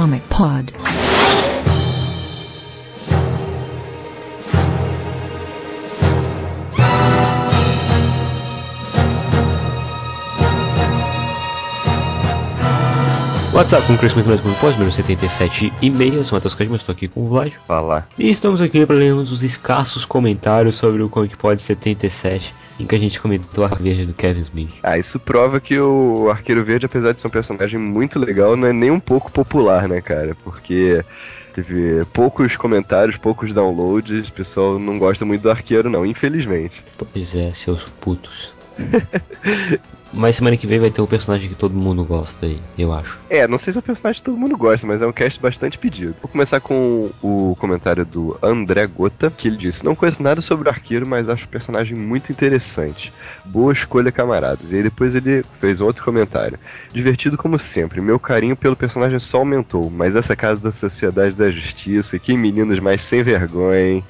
Comic Pod. WhatsApp com crescimento mais com pós número 77 e meia. Eu sou o Matheus Cadmo, estou aqui com o Vlad. Falar. E estamos aqui para lermos os escassos comentários sobre o Comic Pod 77, em que a gente comentou a verde do Kevin Smith. Ah, isso prova que o Arqueiro Verde, apesar de ser um personagem muito legal, não é nem um pouco popular, né, cara? Porque teve poucos comentários, poucos downloads, o pessoal não gosta muito do Arqueiro, não, infelizmente. Pois é, seus putos. Mas semana que vem vai ter o personagem que todo mundo gosta aí, eu acho. É, não sei se é um personagem que todo mundo gosta, mas é um cast bastante pedido. Vou começar com o comentário do André Gota, que ele disse: Não conheço nada sobre o arqueiro, mas acho o personagem muito interessante. Boa escolha, camaradas. E aí depois ele fez um outro comentário. Divertido como sempre, meu carinho pelo personagem só aumentou, mas essa casa da Sociedade da Justiça, que meninos mais sem vergonha, hein?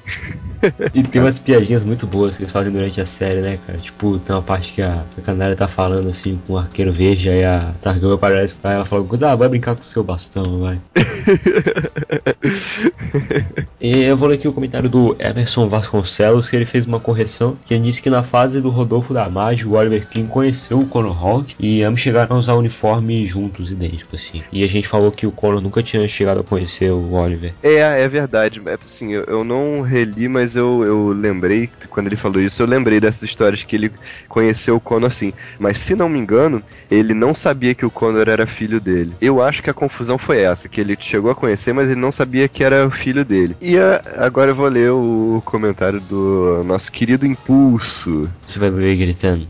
E tem umas piadinhas muito boas que eles fazem durante a série, né, cara? Tipo, tem uma parte que a, a Canária tá falando assim com o arqueiro verde, aí a Targão aparece lá, ela fala, ah, vai brincar com o seu bastão, vai. e eu vou ler aqui o comentário do Emerson Vasconcelos, que ele fez uma correção, que ele disse que na fase do Rodolfo da Mage, o Oliver King conheceu o Conor Hawk e ambos chegaram a usar uniforme juntos, idênticos, assim. E a gente falou que o Conor nunca tinha chegado a conhecer o Oliver. É, é verdade. É, assim, eu, eu não reli, mas eu, eu lembrei, quando ele falou isso, eu lembrei dessas histórias que ele conheceu o Conor assim. Mas se não me engano, ele não sabia que o Conor era filho dele. Eu acho que a confusão foi essa, que ele chegou a conhecer, mas ele não sabia que era o filho dele. E a, agora eu vou ler o comentário do nosso querido Impulso. Você vai ver gritando?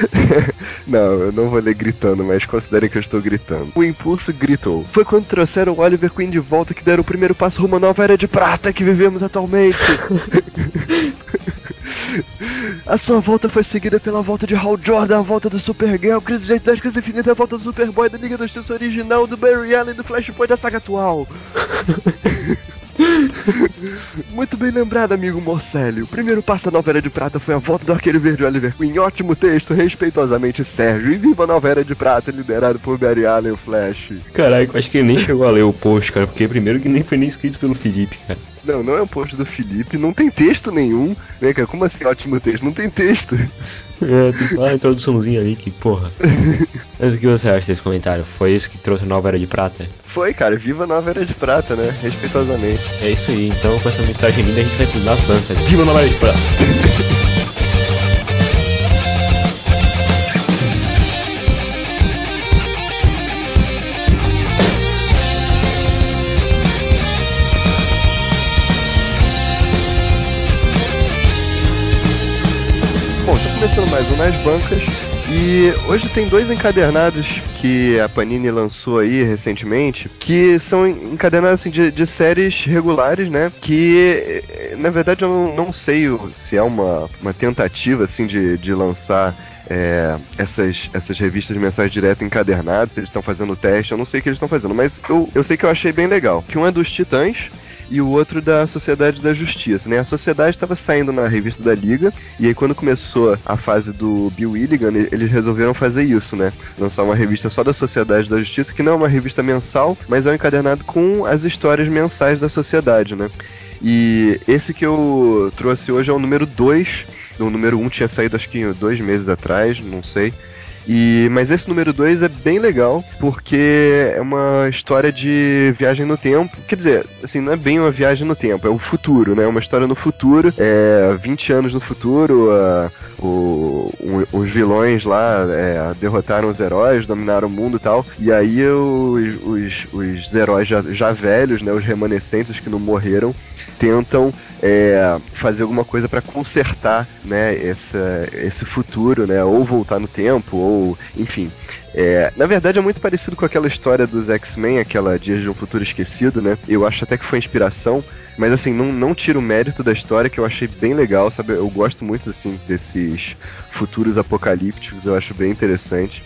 não, eu não vou ler gritando, mas considere que eu estou gritando. O Impulso gritou. Foi quando trouxeram o Oliver Queen de volta que deram o primeiro passo rumo à nova era de prata que vivemos atualmente. A sua volta foi seguida pela volta de Hal Jordan, a volta do Supergirl, Crise de 10, Crise Infinita, a volta do Superboy, da Liga da Justiça original, do Barry Allen, do Flashpoint, da saga atual. Muito bem lembrado, amigo Morcelli. O primeiro passo da nova era de prata foi a volta do Arqueiro Verde Oliver Queen. Ótimo texto, respeitosamente Sérgio. E viva a nova era de prata, liderado por Barry Allen, Flash. Caralho, acho que ele nem chegou a ler o post, cara, porque primeiro que nem foi nem escrito pelo Felipe, cara. Não, não é um post do Felipe, não tem texto nenhum, né, cara? Como assim ótimo texto? Não tem texto. É, tem só uma introduçãozinha ali que, porra. Mas o que você acha desse comentário? Foi isso que trouxe a nova era de prata? Foi, cara, viva a nova era de prata, né? Respeitosamente. É isso aí, então com essa mensagem linda a gente vai pular as bancas. Viva nova prata! Bom, tá começando mais um Nas Bancas. E hoje tem dois encadernados que a Panini lançou aí recentemente, que são encadernados assim, de, de séries regulares, né? Que na verdade eu não, sei se é uma, uma tentativa assim de, de lançar é, essas, essas revistas de mensagem direta encadernadas, se eles estão fazendo teste, eu não sei o que eles estão fazendo, mas eu, eu sei que eu achei bem legal. Que um é dos Titãs, e o outro da Sociedade da Justiça, né? A Sociedade estava saindo na revista da Liga, e aí quando começou a fase do Bill Willigan, eles resolveram fazer isso, né? Lançar uma revista só da Sociedade da Justiça, que não é uma revista mensal, mas é um encadernado com as histórias mensais da Sociedade, né? E esse que eu trouxe hoje é o número 2. O número 1 um tinha saído acho que dois meses atrás, não sei. E, mas esse número 2 é bem legal, porque é uma história de viagem no tempo. Quer dizer, assim, não é bem uma viagem no tempo, é o futuro, né? Uma história no futuro, é 20 anos no futuro, o, o, os vilões lá é, derrotaram os heróis, dominaram o mundo e tal. E aí os, os, os heróis já, já velhos, né? Os remanescentes que não morreram, tentam é, fazer alguma coisa para consertar né, essa, esse futuro, né, ou voltar no tempo, ou enfim. É, na verdade é muito parecido com aquela história dos X-Men, aquela Dias de um Futuro Esquecido, né? Eu acho até que foi inspiração, mas assim, não, não tira o mérito da história, que eu achei bem legal, sabe? Eu gosto muito assim desses futuros apocalípticos, eu acho bem interessante.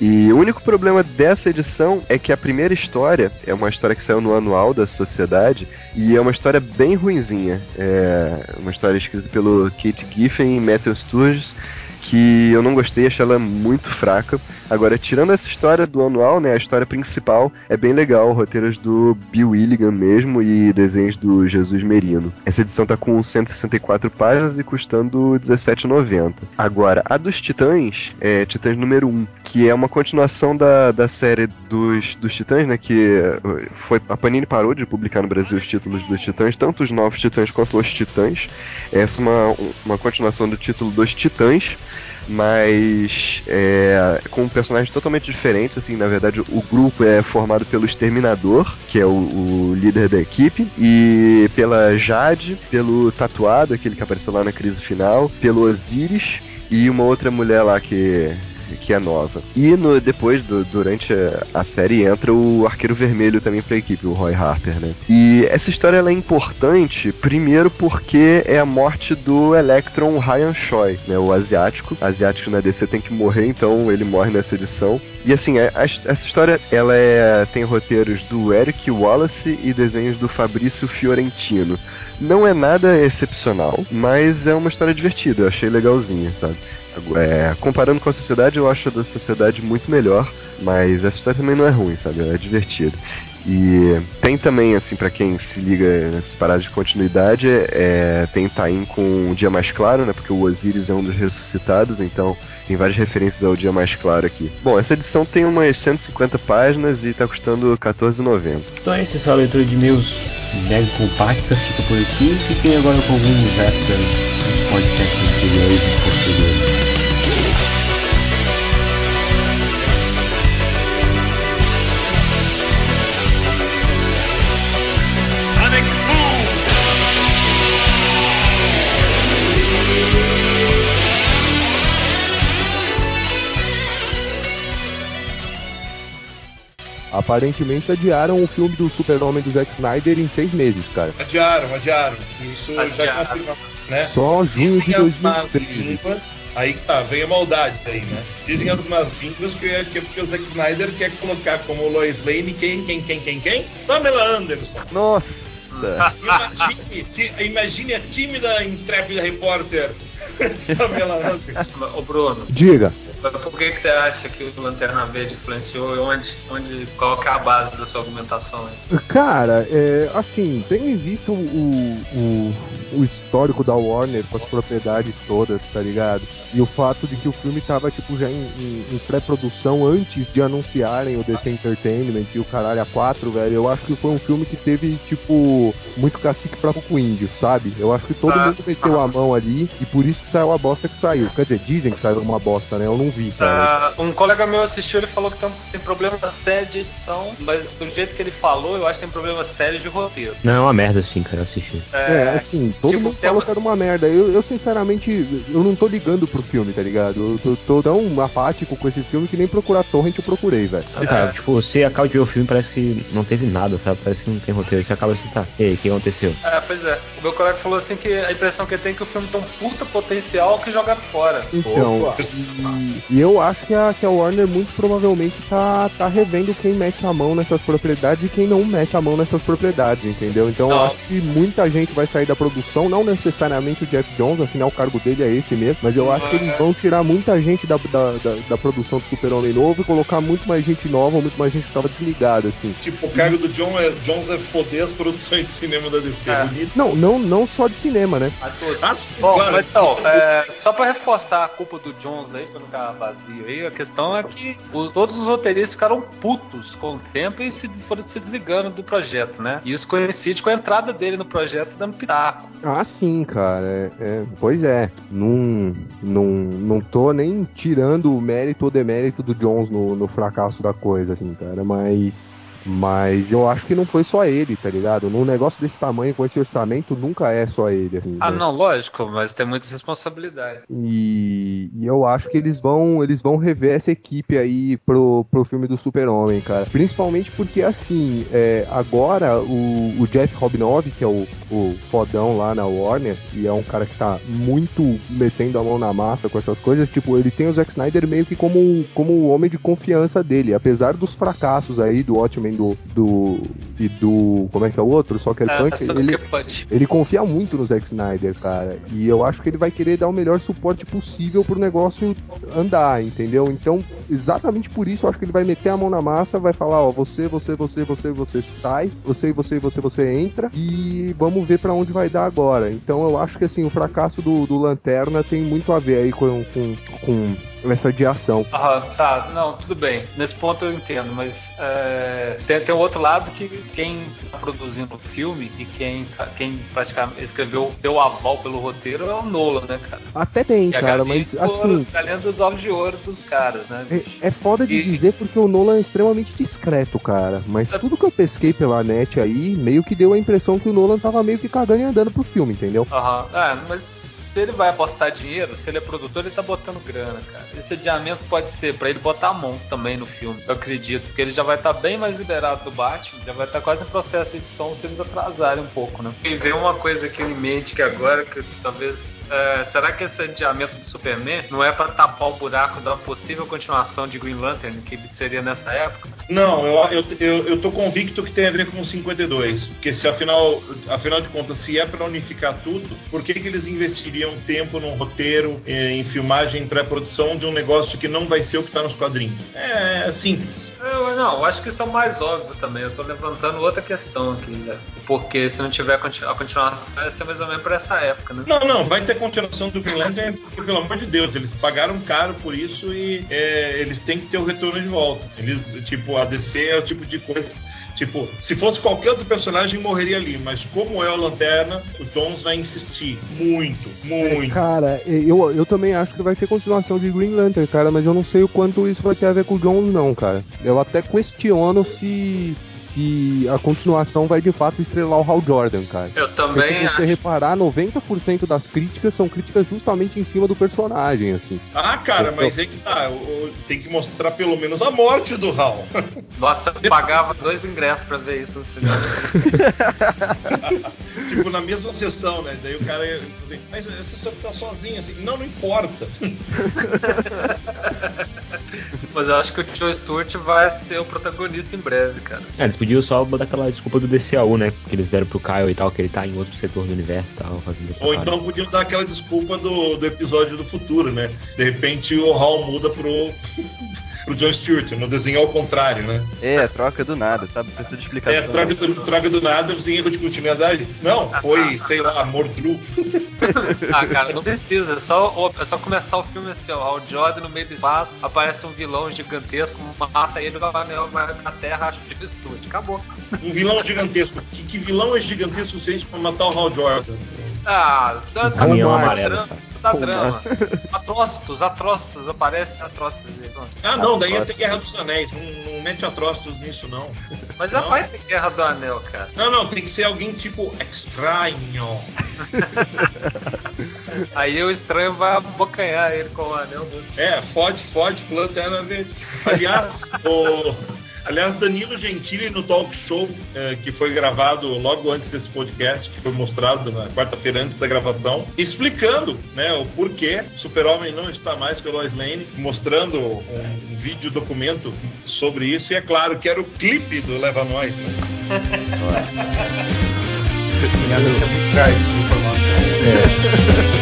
E o único problema dessa edição é que a primeira história é uma história que saiu no anual da sociedade e é uma história bem ruinzinha. É uma história escrita pelo Kate Giffen e Matthew Sturges que eu não gostei, achei ela muito fraca. Agora, tirando essa história do anual, né, a história principal é bem legal, roteiros do Bill Willigan mesmo e desenhos do Jesus Merino. Essa edição tá com 164 páginas e custando R$17,90. Agora, a dos Titãs, é Titãs número 1, que é uma continuação da, da série dos, dos Titãs, né, que foi a Panini parou de publicar no Brasil os títulos dos Titãs, tanto os novos Titãs quanto os Titãs. Essa é uma, uma continuação do título dos Titãs mas é, com personagens totalmente diferentes. Assim, na verdade, o grupo é formado pelo Exterminador, que é o, o, líder da equipe, e pela Jade, pelo Tatuado, aquele que apareceu lá na crise final, pelo Osiris e uma outra mulher lá que que é nova. E no, depois, do, durante a, série, entra o Arqueiro Vermelho também pra equipe, o Roy Harper, né? E essa história ela é importante, primeiro porque é a morte do Electron Ryan Choi, né? O asiático. Asiático na DC tem que morrer, então ele morre nessa edição. E assim, a, a, essa história ela é, tem roteiros do Eric Wallace e desenhos do Fabrício Fiorentino. Não é nada excepcional, mas é uma história divertida, eu achei legalzinha, sabe? É, comparando com a sociedade, eu acho a da sociedade muito melhor, mas essa história também não é ruim, sabe? é divertida. E tem também, assim, para quem se liga nessas paradas de continuidade, é, tem Tain com o Dia Mais Claro, né? Porque o Osiris é um dos ressuscitados, então tem várias referências ao Dia Mais Claro aqui. Bom, essa edição tem umas 150 páginas e tá custando R$14,90. Então é isso, essa leitura de meus mega compacta fica por aqui. Fiquem agora com alguns extras dos podcasts anteriores e posteriores. Aparentemente adiaram o filme do Super-Homem do Zack Snyder em seis meses, cara. Adiaram, adiaram. Isso adiaram. já confirma, né? Só junho Dizem de as más 2013. línguas, aí que tá, vem a maldade aí, né? Dizem as más línguas que é que é porque o Zack Snyder quer colocar como Lois Lane quem, quem, quem, quem, quem? Pamela Anderson. Nossa! Imagine, imagine a tímida, intrépida repórter Pamela Anderson. Ô Bruno, Diga. Por que, que você acha que o Lanterna Verde influenciou e onde, onde, qual que é a base da sua argumentação aí? Cara, é, assim, tendo em vista o, o, o histórico da Warner com as propriedades todas, tá ligado? E o fato de que o filme tava, tipo, já em, em- em pré-produção antes de anunciarem o DC Entertainment e o caralho a 4, velho, eu acho que foi um filme que teve, tipo, muito cacique pra pouco índio, sabe? Eu acho que todo Ah. mundo meteu a mão ali e por isso que saiu a bosta que saiu. Quer dizer, dizem que saiu uma bosta, né? Eu não vi, cara. Ah, um colega meu assistiu ele falou que tem, tem problema sério de edição, mas do jeito que ele falou, eu acho que tem problema sério de roteiro. Não, é uma merda assim, cara, assistir. É, assim, todo tipo, mundo falou uma- que era uma merda. Eu, eu, sinceramente, eu não tô ligando pro filme, tá ligado? Eu tô, tô tão apático com esse filme que nem procurar torrent eu procurei, velho. Ah, cara, tipo, você acaba de ver o filme parece que não teve nada, sabe? Parece que não tem roteiro. Você acaba assim, tá, e aí, o que aconteceu? É, pois é. O meu colega falou assim que a impressão que ele tem é que o filme tem um puta potencial que joga fora. Então, e, e eu acho que a, que a Warner muito provavelmente tá, tá revendo quem mete a mão nessas propriedades e quem não mete a mão nessas propriedades, entendeu? Então eu Não. acho que muita gente vai sair da produção, não necessariamente o Jeff Jones, afinal o cargo dele é esse mesmo, mas eu acho que eles vão tirar muita gente da, da, da, da produção do Super-Homem novo e colocar muito mais gente nova, muito mais gente que tava desligada, assim. Tipo, o cargo do John é, Jones é foder as produções de cinema da DC. É. Bonito. Não, não, não só de cinema, né? Ah, sim, Bom, claro. mas então, é, só pra reforçar a culpa do Jones aí, pra não ficar vazio aí, a questão é que o- todos os roteiristas ficaram putos com o tempo e se, foram se desligando do projeto, né? E isso coincide com a entrada dele no projeto dando pitaco. Ah, sim, cara. é- é, pois é. Não, não, não tô nem tirando o mérito ou demérito do Jones no, no fracasso da coisa, assim, cara. Mas. Mas eu acho que não foi só ele, tá ligado? Num negócio desse tamanho, com esse orçamento, nunca é só ele, assim. Ah, né? não, lógico, mas tem muitas responsabilidades. E, e eu acho que eles vão eles vão rever essa equipe aí pro, pro filme do Super-Homem, cara. Principalmente porque, assim, é, agora o, o Jeff Robinov, que é o, o fodão lá na Warner, e é um cara que tá muito metendo a mão na massa com essas coisas, tipo, ele tem o Zack Snyder meio que como, como o homem de confiança dele. Apesar dos fracassos aí do Watchmen Superman do, do. e do. Como é que é o outro? Soccer É, Punch. Sucker Ele, Punch. ele confia muito no Zack Snyder, cara. E eu acho que ele vai querer dar o melhor suporte possível pro negócio andar, entendeu? Então, exatamente por isso, eu acho que ele vai meter a mão na massa, vai falar, ó, você, você, você, você, você sai, você, você, você, você entra e vamos ver pra onde vai dar agora. Então, eu acho que assim, o fracasso do, do Lanterna tem muito a ver aí com, com, com essa adiação. Ah, tá, não, tudo bem. Nesse ponto eu entendo, mas é, tem, tem um outro lado que quem tá produzindo o filme e quem, quem praticamente escreveu, deu aval pelo roteiro é o Nolan, né, cara? Até tem, E cara, mas assim. galinha dos ovos de ouro dos caras, né? É, é foda de E- dizer porque o Nolan é extremamente discreto, cara. Mas É- tudo que eu pesquei pela net aí, meio que deu a impressão que o Nolan tava meio que cagando e andando pro filme, entendeu? Aham. É, mas se ele vai apostar dinheiro, se ele é produtor, ele tá botando grana, cara. Esse adiamento pode ser pra ele botar a mão também no filme, eu acredito. Porque ele já vai estar bem mais liberado do Batman, já vai estar quase em processo de edição se eles atrasarem um pouco, né? E veio uma coisa aqui em mente que agora, que talvez. é, será que esse adiamento do Superman não é pra tapar o buraco da possível continuação de Green Lantern, que seria nessa época? Não, eu, eu, eu, eu tô convicto que tem a ver com o 52. Porque se afinal, afinal de contas, se é para unificar tudo, por que, que eles investiriam tempo num roteiro, eh, em filmagem, em pré-produção de um negócio que não vai ser o que tá nos quadrinhos? É, simples. Eu, não, eu acho que isso é o mais óbvio também. Eu tô levantando outra questão aqui, né? Porque se não tiver a continuação, vai ser mais ou menos pra essa época, né? Não, não, vai ter continuação do Green Lantern, porque, pelo amor de Deus, eles pagaram caro por isso e é, eles têm que ter o retorno de volta. Eles, tipo, a DC é o tipo de coisa. Tipo, se fosse qualquer outro personagem, morreria ali. Mas como é o Lanterna, o Jones vai insistir muito, muito. Cara, eu, eu também acho que vai ter continuação de Green Lantern, cara, mas eu não sei o quanto isso vai ter a ver com o Jones, não, cara. Eu até questiono se, se a continuação vai de fato estrelar o Hal Jordan, cara. Eu Porque também se você acho. reparar, 90% das críticas são críticas justamente em cima do personagem, assim. Ah, cara, Eu- mas é que tá. Tem que mostrar pelo menos a morte do Hal. Nossa, eu pagava dois ingressos pra ver isso no cinema. tipo, na mesma sessão, né? Daí o cara ia dizer, mas essa história tá sozinha, assim. Não, não importa. Mas eu acho que o Joe Stewart vai ser o protagonista em breve, cara. É, eles podiam só botar aquela desculpa do DCAU, né? Que eles deram pro Kyle e tal, que ele tá em outro setor do universo e tal, fazendo Ou então podiam dar aquela desculpa do, do episódio do futuro, né? De repente o Hal muda pro, pro John Stewart, no desenho ao contrário, né? É, troca do nada, sabe? Precisa de explicação. É, troca, do- troca do nada, sem erro de continuidade. Não, foi, sei lá, Mordru. Ah, cara, não precisa. É só, é só começar o filme assim, ó. O Jordan no meio do espaço, aparece um vilão gigantesco, mata ele, o anel vai na terra, acha o Joe Stewart. Acabou. Um vilão gigantesco. Que, que vilão é gigantesco o suficiente pra matar o Hal Jordan? Ah, dá dá Caminhão amarelo, dá drama. Atrócitos, atrócitos, aparece atrócitos aí. pronto. Ah, não, daí ia ter Guerra dos Anéis. Não, não mete atrócitos nisso, não. Mas já Não. vai ter Guerra do Anel, cara. Não, não, tem que ser alguém tipo estranho. Aí o estranho vai abocanhar ele com o anel. É, fode, fode, lanterna verde. Aliás, o. Aliás, Danilo Gentili no talk show eh, que foi gravado logo antes desse podcast, que foi mostrado na quarta-feira antes da gravação, explicando né, o porquê Super-Homem não está mais com a Lois Lane, mostrando um, vídeo documento sobre isso, e é claro que era o clipe do Leva Nós. Né?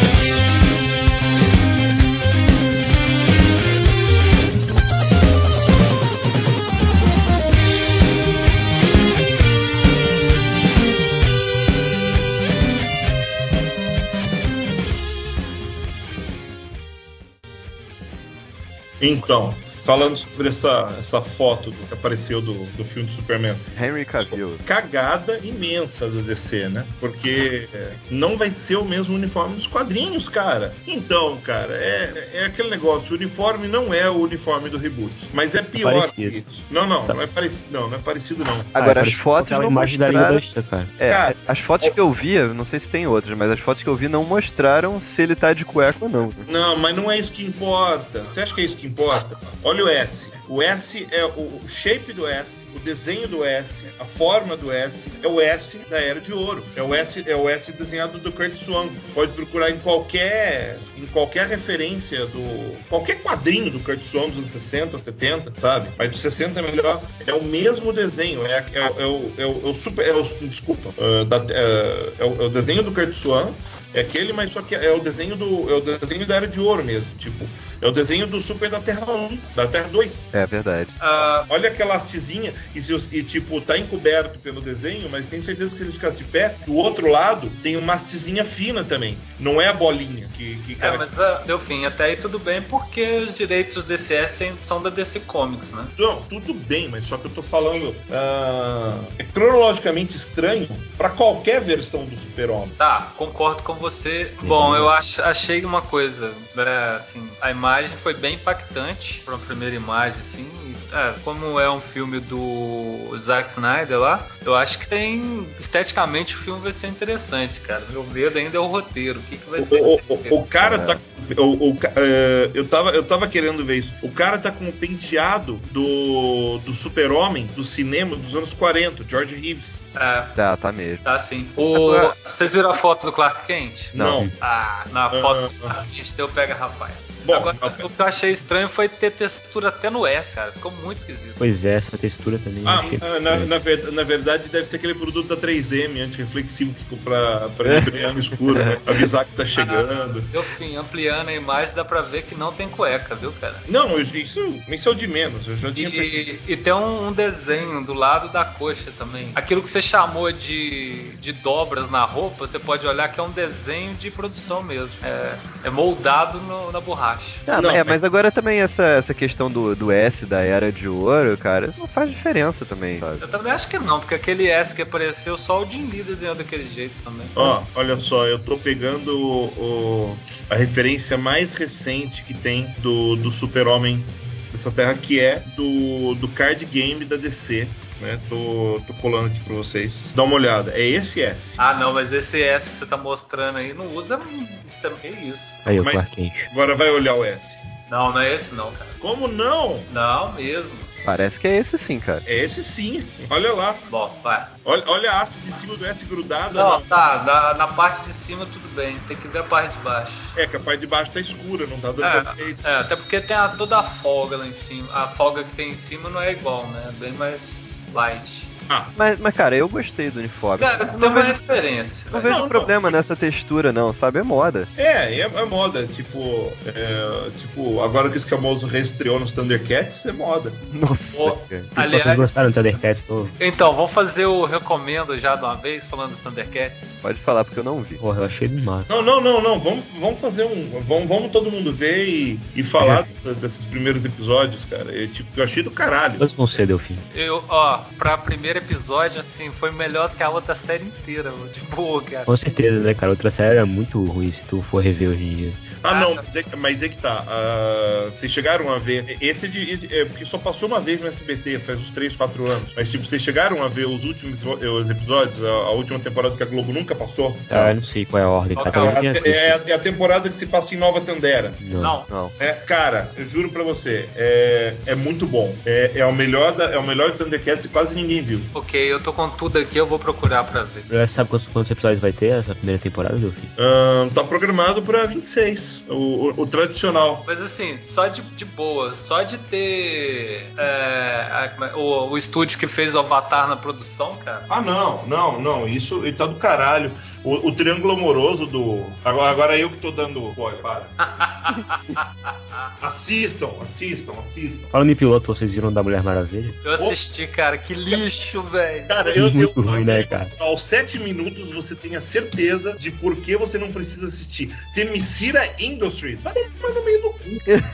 Então, falando sobre essa, essa foto do- que apareceu do, do filme do Superman. Henry Cavill. Cagada imensa da DC, né? Porque é, não vai ser o mesmo uniforme dos quadrinhos, cara. Então, cara, é, é aquele negócio. O uniforme não é o uniforme do reboot, mas é pior que Parecido. isso. Não, não, não é parecido, não, não é parecido não. Agora, Ah, as essa- fotos aquela não imagem da Liga mostraram... da Justiça, cara. É, Cara, as fotos que eu vi, não sei se tem outras, mas as fotos que eu vi não mostraram se ele tá de cueca ou não. né? Não, mas não é isso que importa. Você acha que é isso que importa? olha o S. O S é o, shape do S, o desenho do S, a forma do S, é o S da Era de Ouro. É o S, é o S desenhado do Kurt Swan. Pode procurar em qualquer em qualquer referência do qualquer quadrinho do Kurt Swan dos anos 60, 70, sabe? Mas dos 60 é melhor. É o mesmo desenho, é, é, é o, é, o, é o super, é o, desculpa, uh, da, é, o, é o desenho do Kurt Swan é aquele, mas só que é o desenho do. É o desenho da Era de Ouro mesmo. Tipo, é o desenho do Super da Terra 1, da Terra 2. É verdade. Uh, olha aquela hastezinha e, e, tipo, tá encoberto pelo desenho, mas tenho certeza que se ele ficasse de pé, do outro lado tem uma hastezinha fina também. Não é a bolinha que. que é, mas uh, deu fim, até aí tudo bem, porque os direitos do DCS são da DC Comics, né? Não, tudo bem, mas só que eu tô falando. Uh, é cronologicamente estranho para qualquer versão do Super-Homem. Tá, concordo com você. Bom, eu ach, achei uma coisa, né, assim, a imagem foi bem impactante para uma primeira imagem, assim. É, como é um filme do Zack Snyder lá, eu acho que tem esteticamente o filme vai ser interessante, cara. Meu medo ainda é o roteiro. O que, que vai ser? O, o, o cara tá. O, o, uh, eu, tava, eu tava querendo ver isso. O cara tá com o penteado do, do super-homem do cinema dos anos 40, George Reeves. É. Tá, tá mesmo. Tá sim. O... Vocês viram a foto do Clark Kent? Não. Ah, na foto uh, do Clark Kent deu pega rapaz. Bom, Agora, o que eu achei estranho foi ter textura até no S, cara. Ficou muito esquisito. Pois é, essa textura também. Ah, ah na, na, ver, na, verdade, deve ser aquele produto da 3M, antirreflexivo, que pra, pra brilhar no escuro, né? Avisar que tá chegando. Ah, fim, ampliando a imagem, dá pra ver que não tem cueca, viu, cara? Não, isso, isso é o de menos. Eu já tinha e, e tem um, um, desenho do lado da coxa também. Aquilo que você chamou de, de dobras na roupa, você pode olhar que é um desenho de produção mesmo. É, é moldado no, na borracha. Ah, não, é, mas agora também essa, essa questão do, do S da Era de Ouro, cara, não faz diferença também, sabe? Eu também acho que não, porque aquele S que apareceu, só o Jim Lee desenhou daquele jeito também. Ó, olha só, eu tô pegando o, o, a referência mais recente que tem do, do Super-Homem dessa terra, que é do, do card game da DC, né? Tô, tô colando aqui pra vocês. Dá uma olhada. É esse S. Ah, não, mas esse S que você tá mostrando aí não usa. Isso é isso. Aí, Clark Agora vai olhar o S. Não, não é esse não, cara. Como não? Não, mesmo. Parece que é esse sim, cara. É esse sim. Olha lá. Bom, vai. Olha, olha a haste de cima do S grudada. Não, não. tá. Na, na, parte de cima tudo bem. Tem que ver a parte de baixo. É, que a parte de baixo tá escura, não tá dando é, perfeito. É, até porque tem a, toda a folga lá em cima. A folga que tem em cima não é igual, né? É bem mais light. Mas, mas, cara, eu gostei do uniforme. Cara, não tem uma diferença. Não vejo não, problema não. nessa textura, não, sabe? É moda. É, é, é moda. Tipo, é, tipo, agora que o Escamoso reestreou nos Thundercats, é moda. Nossa. Oh, aliás, Vocês gostaram do Thundercats Então, vamos fazer o recomendo já de uma vez, falando do Thundercats. Pode falar, porque eu não vi. Porra, eu achei demais. Não, não, não, não. Vamos, vamos fazer um. Vamos, vamos todo mundo ver e, e falar é. dessa, desses primeiros episódios, cara. Eu, tipo, eu achei do caralho. Mas não sei, Delfim. Eu, ó, pra primeiro episódio, assim, foi melhor que a outra série inteira, de boa, cara. Com certeza, né, cara? Outra série é muito ruim se tu for rever hoje em dia. Ah, não, mas é, mas é que tá. Uh, vocês chegaram a ver. Esse de, é, porque só passou uma vez no SBT, faz uns 3, 4 anos. Mas, tipo, vocês chegaram a ver os últimos os episódios, a, a última temporada que a Globo nunca passou? Ah, eu não sei qual é a ordem. Tá é, é, é, a temporada que se passa em Nova Tandera. Não. não. É, cara, eu juro pra você, é, é muito bom. É, é, o melhor da, é o melhor Thundercats e quase ninguém viu. Ok, eu tô com tudo aqui, eu vou procurar pra ver. Já sabe quantos, quantos episódios vai ter essa primeira temporada, Delfim? Uh, tá programado pra 26 o, o, o, tradicional. Mas assim, só de, de boa, só de ter é, a, o, o estúdio que fez o Avatar na produção, cara. Ah, não, não, não. Isso ele tá do caralho. O, o, triângulo amoroso do. Agora, agora eu que tô dando. Pô, para. assistam, assistam, assistam. Falando em piloto, vocês viram da Mulher Maravilha? Eu assisti, cara, que lixo, velho. Cara, eu, Muito eu, ruim, né, cara? Aos sete minutos você tem a certeza de por que você não precisa assistir. Temicira Industries. Vai no meio do cu.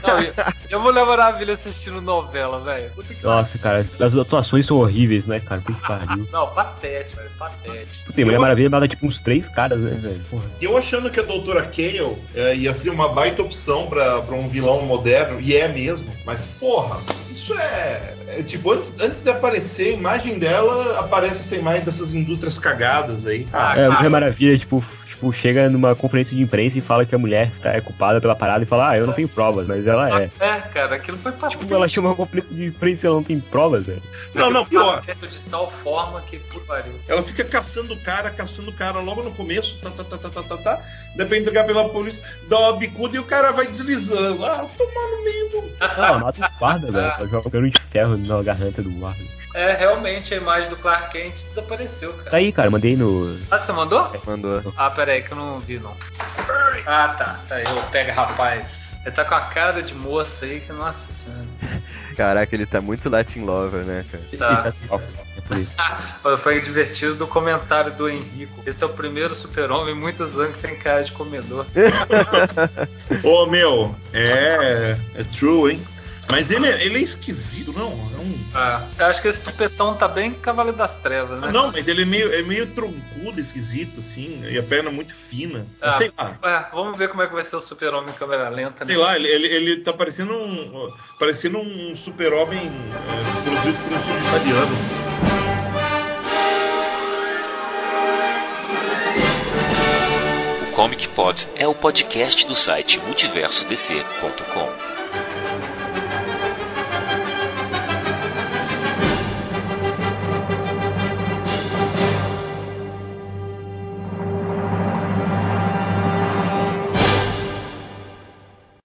Não, eu, eu Mulher Maravilha assistindo novela, velho. Nossa, cara, as atuações são horríveis, né, cara? Que pariu. Não, patético, velho, patético. Tem Mulher Maravilha dá tipo uns três caras, né, velho? E eu achando que a Doutora Kale é, ia ser uma baita opção pra, pra um vilão moderno, e é mesmo, mas porra, isso é. é tipo, antes, antes de aparecer a imagem dela, aparece essa imagem dessas indústrias cagadas aí. Ah, é, a Mulher Maravilha, tipo, tipo, chega numa conferência de imprensa e fala que a mulher é culpada pela parada e fala, ah, eu não tenho provas, mas ela é. É, cara, aquilo foi pra Tipo, ela chama uma conferência de imprensa e ela não tem provas, velho. Não, não, pior. De tal forma que pariu. Ela fica caçando o cara, caçando o cara logo no começo, tá, tá, tá, tá, tá, tá, tá. Dá pra entregar pela polícia, dá uma bicuda e o cara vai deslizando. Ah, tomar no meio do. Não, ela mata o guarda, velho. Ela joga um cano de ferro na garganta do guarda. É, realmente a imagem do Clark Kent desapareceu, cara. Tá aí, cara, mandei no. Ah, você mandou? Mandou. Ah, pera aí que eu não vi, não. Ah, tá. Tá aí, eu pega rapaz. Ele tá com a cara de moça aí que, nossa senhora. Caraca, ele tá muito Latin Lover, né, cara? Tá. Foi divertido do comentário do Henrico. Esse é o primeiro super-homem em muitos anos que tem cara de comedor. Ô, meu, é. É true, hein? Mas ele é, ele é esquisito, não? É um... Ah, eu acho que esse tupetão tá bem Cavaleiro das Trevas, né? Não, mas ele é meio, é meio troncudo, esquisito, assim, e a perna muito fina. Ah, sei lá. É, vamos ver como é que vai ser o super-homem em câmera lenta. Sei né? lá, ele, ele, ele tá parecendo um. parecendo um super-homem é, produzido por um estúdio italiano. O Comic Pod é o podcast do site multiversodc.com.